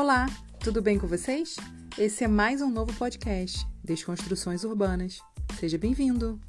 Olá, tudo bem com vocês? Esse é mais um novo podcast, Desconstruções Urbanas. Seja bem-vindo!